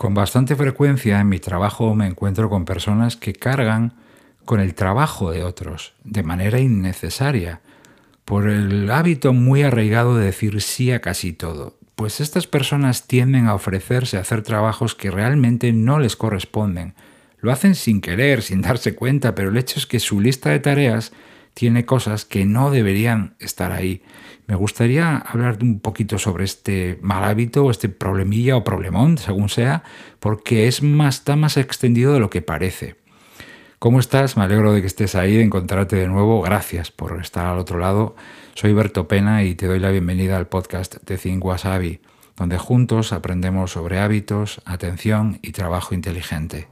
Con bastante frecuencia en mi trabajo me encuentro con personas que cargan con el trabajo de otros de manera innecesaria, por el hábito muy arraigado de decir sí a casi todo. Pues estas personas tienden a ofrecerse a hacer trabajos que realmente no les corresponden. Lo hacen sin querer, sin darse cuenta, pero el hecho es que su lista de tareas tiene cosas que no deberían estar ahí. Me gustaría hablar un poquito sobre este mal hábito, este problemilla o problemón, según sea, porque es más, está más extendido de lo que parece. ¿Cómo estás? Me alegro de que estés ahí, de encontrarte de nuevo. Gracias por estar al otro lado. Soy Berto Pena y te doy la bienvenida al podcast de Think donde juntos aprendemos sobre hábitos, atención y trabajo inteligente.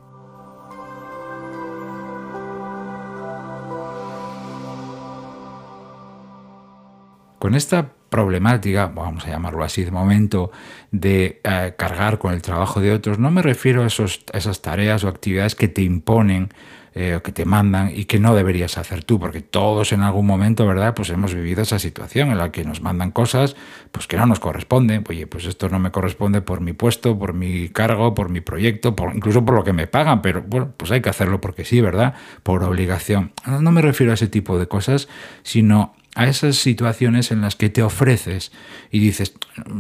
Con esta problemática, vamos a llamarlo así de momento, de eh, cargar con el trabajo de otros, no me refiero a, esos, esas tareas o actividades que te imponen eh, o que te mandan y que no deberías hacer tú, porque todos en algún momento, ¿verdad? Pues hemos vivido esa situación en la que nos mandan cosas pues que no nos corresponden. Oye, pues esto no me corresponde por mi puesto, por mi cargo, por mi proyecto, por, incluso por lo que me pagan, pero bueno, pues hay que hacerlo porque sí, ¿verdad? Por obligación. No me refiero a ese tipo de cosas, sino a esas situaciones en las que te ofreces y dices,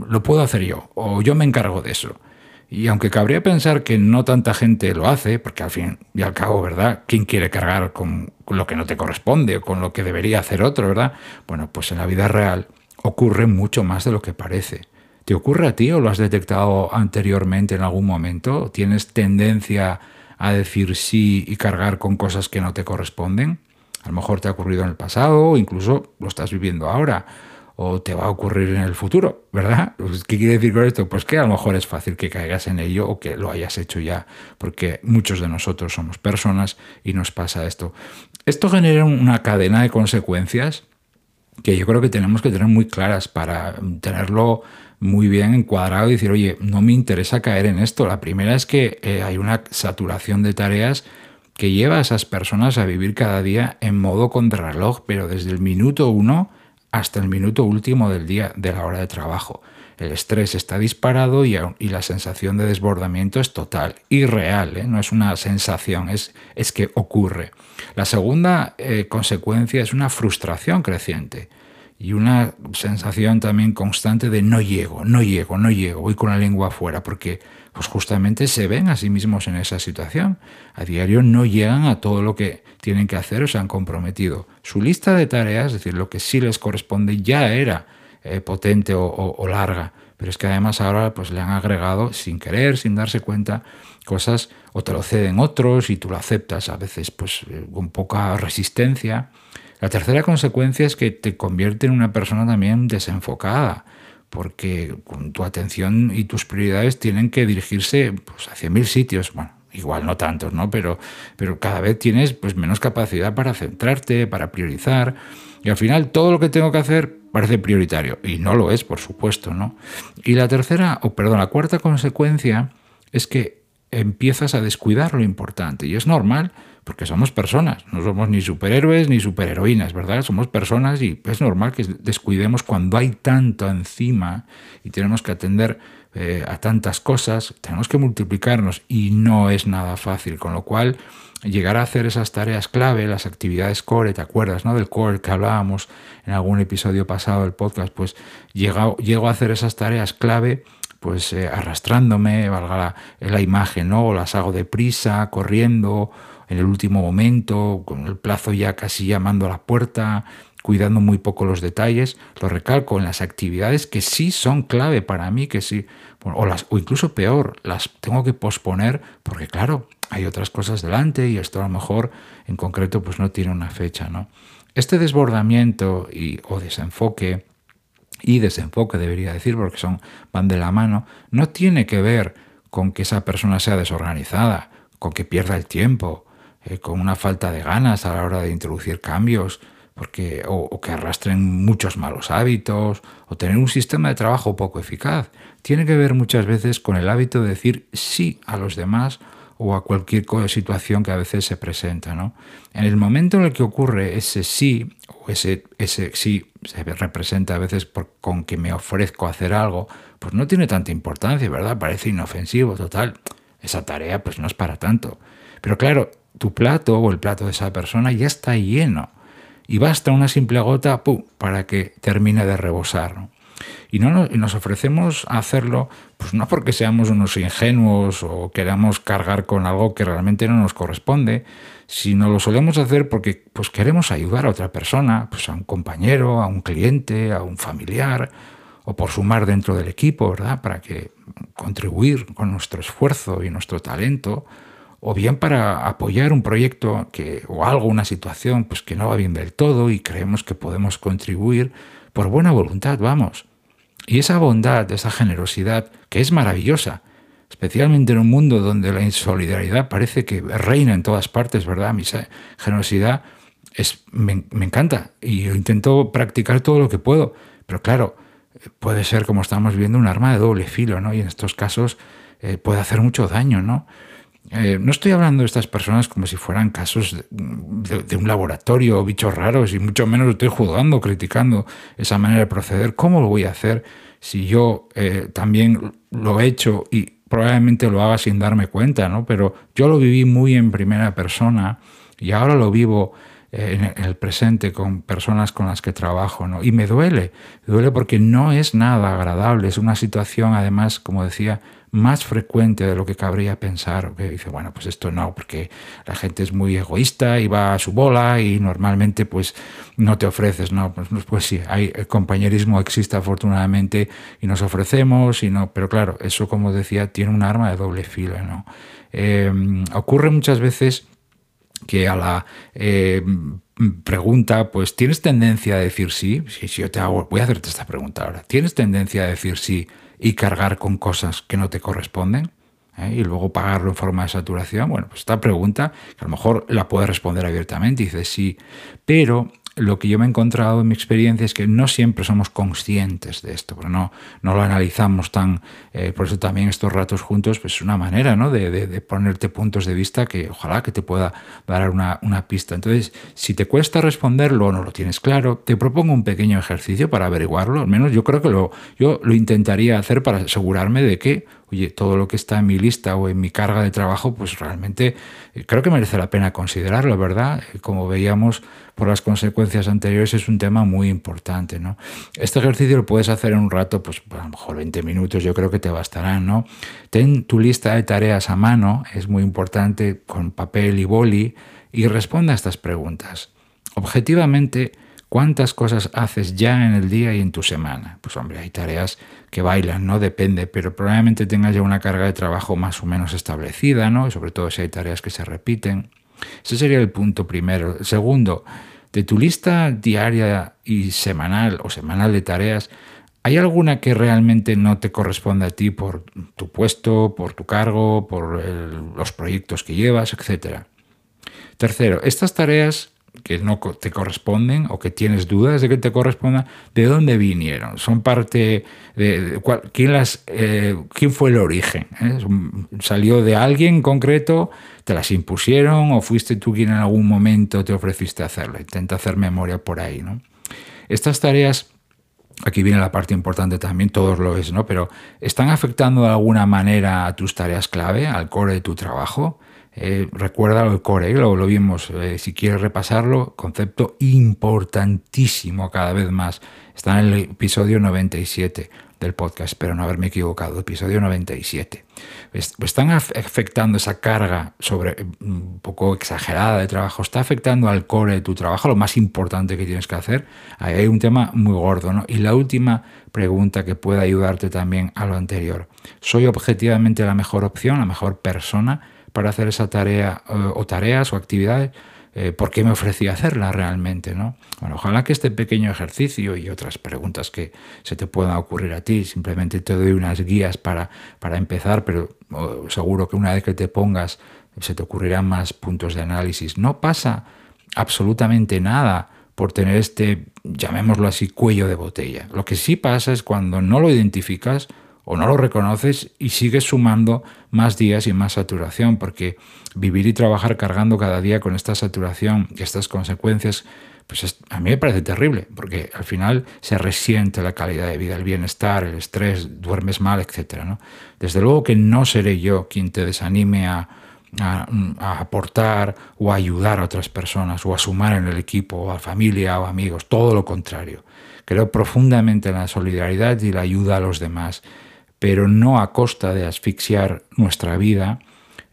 lo puedo hacer yo, o yo me encargo de eso. Y aunque cabría pensar que no tanta gente lo hace, porque al fin y al cabo, ¿verdad? ¿Quién quiere cargar con lo que no te corresponde o con lo que debería hacer otro, ¿verdad? Bueno, pues en la vida real ocurre mucho más de lo que parece. ¿Te ocurre a ti o lo has detectado anteriormente en algún momento? ¿Tienes tendencia a decir sí y cargar con cosas que no te corresponden? A lo mejor te ha ocurrido en el pasado o incluso lo estás viviendo ahora o te va a ocurrir en el futuro, ¿verdad? Pues, ¿Qué quiere decir con esto? Pues que a lo mejor es fácil que caigas en ello o que lo hayas hecho ya, porque muchos de nosotros somos personas y nos pasa esto. Esto genera una cadena de consecuencias que yo creo que tenemos que tener muy claras para tenerlo muy bien encuadrado y decir, oye, no me interesa caer en esto. La primera es que eh, hay una saturación de tareas que lleva a esas personas a vivir cada día en modo contrarreloj, pero desde el minuto uno hasta el minuto último del día de la hora de trabajo. El estrés está disparado y, la sensación de desbordamiento es total y real, ¿eh? no es una sensación, es, es que ocurre. La segunda eh, consecuencia es una frustración creciente y una sensación también constante de no llego, no llego, no llego, voy con la lengua afuera, porque pues justamente se ven a sí mismos en esa situación. A diario no llegan a todo lo que tienen que hacer o se han comprometido. Su lista de tareas, es decir, lo que sí les corresponde, ya era eh, potente o, larga, pero es que además ahora pues le han agregado sin querer, sin darse cuenta, cosas o te lo ceden otros y tú lo aceptas a veces pues eh, con poca resistencia la tercera consecuencia es que te convierte en una persona también desenfocada, porque tu atención y tus prioridades tienen que dirigirse pues, hacia mil sitios. Bueno, igual no tantos, ¿no? Pero, pero cada vez tienes pues, menos capacidad para centrarte, para priorizar. Y al final todo lo que tengo que hacer parece prioritario. Y no lo es, por supuesto, ¿no? Y la tercera, o perdón, la cuarta consecuencia es que empiezas a descuidar lo importante. Y es normal porque somos personas, no somos ni superhéroes ni superheroínas, ¿verdad? Somos personas y es normal que descuidemos cuando hay tanto encima y tenemos que atender eh, a tantas cosas, tenemos que multiplicarnos y no es nada fácil, con lo cual llegar a hacer esas tareas clave, las actividades core, ¿te acuerdas no? del core que hablábamos en algún episodio pasado del podcast? Pues llego, a hacer esas tareas clave pues eh, arrastrándome, valga la, imagen, ¿no? Las hago deprisa, corriendo, en el último momento, con el plazo ya casi llamando a la puerta, cuidando muy poco los detalles. Lo recalco en las actividades que sí son clave para mí, que sí, o, las, o incluso peor, las tengo que posponer porque claro, hay otras cosas delante y esto a lo mejor en concreto pues no tiene una fecha. ¿no? Este desbordamiento y, o desenfoque, y desenfoque debería decir porque son, van de la mano, no tiene que ver con que esa persona sea desorganizada, con que pierda el tiempo, eh, con una falta de ganas a la hora de introducir cambios, porque, o, que arrastren muchos malos hábitos, o tener un sistema de trabajo poco eficaz. Tiene que ver muchas veces con el hábito de decir sí a los demás o a cualquier situación que a veces se presenta. ¿no? En el momento en el que ocurre ese sí, o ese, ese sí se representa a veces por, con que me ofrezco a hacer algo, pues no tiene tanta importancia, ¿verdad? Parece inofensivo, total esa tarea pues no es para tanto. Pero claro, tu plato o el plato de esa persona ya está lleno y basta una simple gota para que termine de rebosar. Y, no nos, ofrecemos a hacerlo, pues no porque seamos unos ingenuos o queramos cargar con algo que realmente no nos corresponde, sino lo solemos hacer porque pues, queremos ayudar a otra persona, pues a un compañero, a un cliente, a un familiar, o por sumar dentro del equipo, ¿verdad? Para que contribuir con nuestro esfuerzo y nuestro talento, o bien para apoyar un proyecto que, o algo, una situación pues, que no va bien del todo y creemos que podemos contribuir por buena voluntad, vamos. Y esa bondad, esa generosidad, que es maravillosa, especialmente en un mundo donde la insolidaridad parece que reina en todas partes, ¿verdad? Mi generosidad es, me, encanta y yo intento practicar todo lo que puedo, pero claro, puede ser, como estamos viendo, un arma de doble filo, ¿no? Y en estos casos eh, puede hacer mucho daño, ¿no? Eh, no estoy hablando de estas personas como si fueran casos de, un laboratorio o bichos raros, y mucho menos estoy juzgando, criticando esa manera de proceder. ¿Cómo lo voy a hacer si yo eh, también lo he hecho y probablemente lo haga sin darme cuenta? ¿no? Pero yo lo viví muy en primera persona y ahora lo vivo en el presente con personas con las que trabajo, ¿no? Y me duele, me duele porque no es nada agradable, es una situación además, como decía, más frecuente de lo que cabría pensar. Que dice, bueno, pues esto no, porque la gente es muy egoísta y va a su bola y normalmente pues no te ofreces, ¿no? Pues, pues, pues sí, hay, el compañerismo existe afortunadamente y nos ofrecemos, y no, pero claro, eso como decía, tiene un arma de doble filo, ¿no? Eh, ocurre muchas veces que a la eh, pregunta, pues, ¿tienes tendencia a decir sí? Si, si yo te hago, voy a hacerte esta pregunta ahora. ¿Tienes tendencia a decir sí y cargar con cosas que no te corresponden? ¿Eh? Y luego pagarlo en forma de saturación. Bueno, pues esta pregunta, que a lo mejor la puedes responder abiertamente, dices sí, pero lo que yo me he encontrado en mi experiencia es que no siempre somos conscientes de esto, pero no, no lo analizamos tan... Eh, por eso también estos ratos juntos pues es una manera ¿no? de, ponerte puntos de vista que ojalá que te pueda dar una, una, pista. Entonces, si te cuesta responderlo o no lo tienes claro, te propongo un pequeño ejercicio para averiguarlo. Al menos yo creo que lo, yo lo intentaría hacer para asegurarme de que oye, todo lo que está en mi lista o en mi carga de trabajo, pues realmente eh, creo que merece la pena considerarlo, ¿verdad? Eh, como veíamos por las consecuencias anteriores, es un tema muy importante, ¿no? Este ejercicio lo puedes hacer en un rato, pues a lo mejor 20 minutos, yo creo que te bastarán, ¿no? Ten tu lista de tareas a mano, es muy importante, con papel y boli, y responda a estas preguntas. Objetivamente, ¿Cuántas cosas haces ya en el día y en tu semana? Pues hombre, hay tareas que bailan, ¿no? Depende, pero probablemente tengas ya una carga de trabajo más o menos establecida, ¿no? Sobre todo si hay tareas que se repiten. Ese sería el punto primero. segundo, de tu lista diaria y semanal o semanal de tareas, ¿hay alguna que realmente no te corresponde a ti por tu puesto, por tu cargo, por los proyectos que llevas, etcétera? Tercero, estas tareas que no te corresponden o que tienes dudas de que te correspondan, ¿de dónde vinieron? ¿Son parte de, ¿quién, las, eh, quién fue el origen? ¿Eh? ¿Salió de alguien concreto? ¿Te las impusieron o fuiste tú quien en algún momento te ofreciste hacerlo? Intenta hacer memoria por ahí. ¿no? Estas tareas aquí viene la parte importante también, todos lo es, ¿no? Pero ¿están afectando de alguna manera a tus tareas clave, al core de tu trabajo? Eh, recuerda el core, lo, lo vimos, eh, si quieres repasarlo, concepto importantísimo cada vez más. Está en el episodio 97 del podcast, pero no haberme equivocado, episodio 97. Están afectando esa carga sobre eh, un poco exagerada de trabajo, está afectando al core de tu trabajo, lo más importante que tienes que hacer. Ahí hay un tema muy gordo, ¿no? Y la última pregunta que puede ayudarte también a lo anterior. ¿Soy objetivamente la mejor opción, la mejor persona? Para hacer esa tarea eh, o tareas o actividades, eh, ¿por qué me ofrecí hacerla realmente? ¿no? Bueno, ojalá que este pequeño ejercicio y otras preguntas que se te puedan ocurrir a ti, simplemente te doy unas guías para, para empezar, pero seguro que una vez que te pongas se te ocurrirán más puntos de análisis. No pasa absolutamente nada por tener este, llamémoslo así, cuello de botella. Lo que sí pasa es cuando no lo identificas, o no lo reconoces y sigues sumando más días y más saturación, porque vivir y trabajar cargando cada día con esta saturación y estas consecuencias pues a mí me parece terrible, porque al final se resiente la calidad de vida, el bienestar, el estrés, duermes mal, etc. ¿no? Desde luego que no seré yo quien te desanime a, a, aportar o a ayudar a otras personas o a sumar en el equipo o a familia o amigos, todo lo contrario. Creo profundamente en la solidaridad y la ayuda a los demás, pero no a costa de asfixiar nuestra vida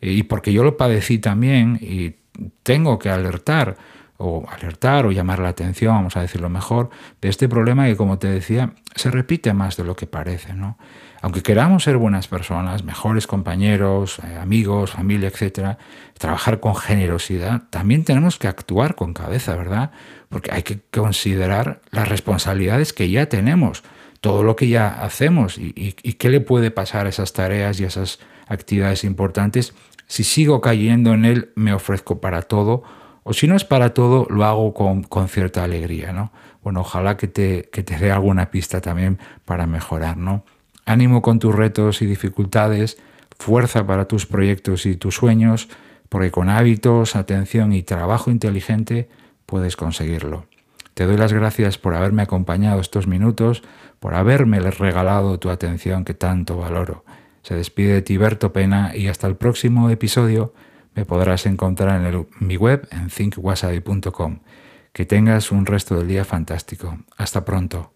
y porque yo lo padecí también y tengo que alertar o alertar o llamar la atención, vamos a decirlo mejor, de este problema que, como te decía, se repite más de lo que parece. ¿no? Aunque queramos ser buenas personas, mejores compañeros, eh, amigos, familia, etcétera, trabajar con generosidad, también tenemos que actuar con cabeza, ¿verdad? Porque hay que considerar las responsabilidades que ya tenemos, todo lo que ya hacemos y, qué le puede pasar a esas tareas y a esas actividades importantes si sigo cayendo en él, me ofrezco para todo, o si no es para todo, lo hago con, cierta alegría, ¿no? Bueno, ojalá que te, te dé alguna pista también para mejorar, ¿no? Ánimo con tus retos y dificultades, fuerza para tus proyectos y tus sueños, porque con hábitos, atención y trabajo inteligente puedes conseguirlo. Te doy las gracias por haberme acompañado estos minutos, por haberme regalado tu atención que tanto valoro. Se despide de Tiberto Pena y hasta el próximo episodio me podrás encontrar en, mi web en thinkwasabi.com. Que tengas un resto del día fantástico. Hasta pronto.